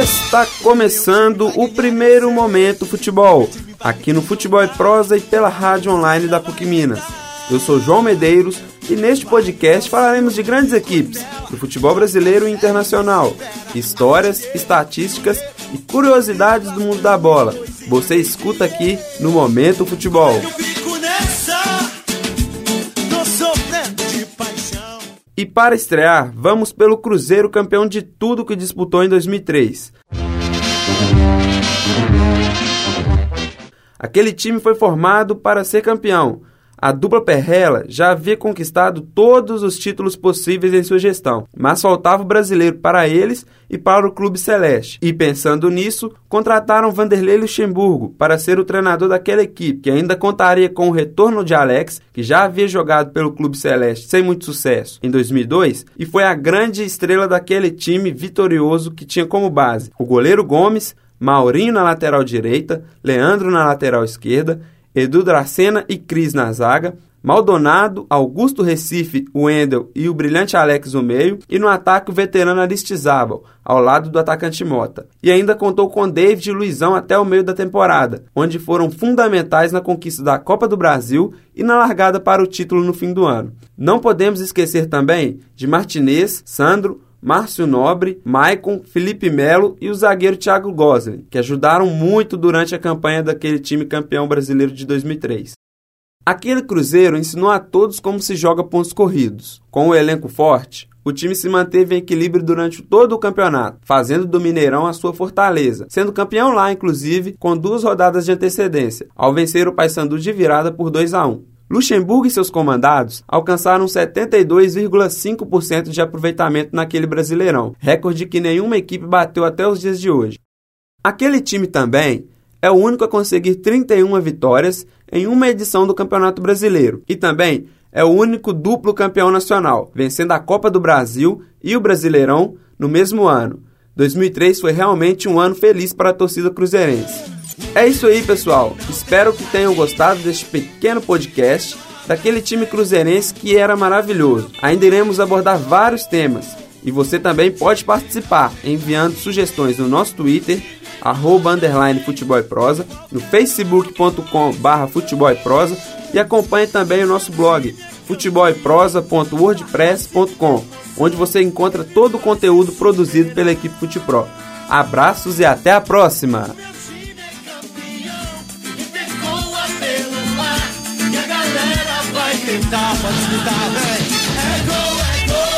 Está começando o primeiro momento futebol, aqui no Futebol e Prosa e pela rádio online da PUC Minas. Eu sou João Medeiros e neste podcast falaremos de grandes equipes do futebol brasileiro e internacional, histórias, estatísticas e curiosidades do mundo da bola. Você escuta aqui no Momento Futebol. E para estrear, vamos pelo Cruzeiro campeão de tudo que disputou em 2003. Aquele time foi formado para ser campeão, a dupla Perrella já havia conquistado todos os títulos possíveis em sua gestão, mas faltava o brasileiro para eles e para o Clube Celeste. E pensando nisso, contrataram Vanderlei Luxemburgo para ser o treinador daquela equipe, que ainda contaria com o retorno de Alex, que já havia jogado pelo Clube Celeste sem muito sucesso em 2002 e foi a grande estrela daquele time vitorioso que tinha como base o goleiro Gomes, Maurinho na lateral direita, Leandro na lateral esquerda Edu Dracena e Cris na zaga, Maldonado, Augusto Recife, Wendel e o brilhante Alex no meio, e no ataque o veterano Aristizábal, ao lado do atacante Mota. E ainda contou com David e Luizão até o meio da temporada, onde foram fundamentais na conquista da Copa do Brasil e na largada para o título no fim do ano. Não podemos esquecer também de Martinez, Sandro, Márcio Nobre, Maicon, Felipe Melo e o zagueiro Thiago Gosling, que ajudaram muito durante a campanha daquele time campeão brasileiro de 2003. Aquele Cruzeiro ensinou a todos como se joga pontos corridos. Com o elenco forte, o time se manteve em equilíbrio durante todo o campeonato, fazendo do Mineirão a sua fortaleza, sendo campeão lá, inclusive, com duas rodadas de antecedência, ao vencer o Paysandu de virada por 2 a 1. Luxemburgo e seus comandados alcançaram 72,5% de aproveitamento naquele Brasileirão, recorde que nenhuma equipe bateu até os dias de hoje. Aquele time também é o único a conseguir 31 vitórias em uma edição do Campeonato Brasileiro e também é o único duplo campeão nacional, vencendo a Copa do Brasil e o Brasileirão no mesmo ano. 2003 foi realmente um ano feliz para a torcida cruzeirense. É isso aí, pessoal. Espero que tenham gostado deste pequeno podcast daquele time cruzeirense que era maravilhoso. Ainda iremos abordar vários temas e você também pode participar enviando sugestões no nosso Twitter arroba underline futebol e prosa, no facebook.com barra futebol e acompanhe também o nosso blog futeboleprosa.wordpress.com onde você encontra todo o conteúdo produzido pela equipe Futepro. Abraços e até a próxima! Esquentar, pode esquentar, vem. Eco.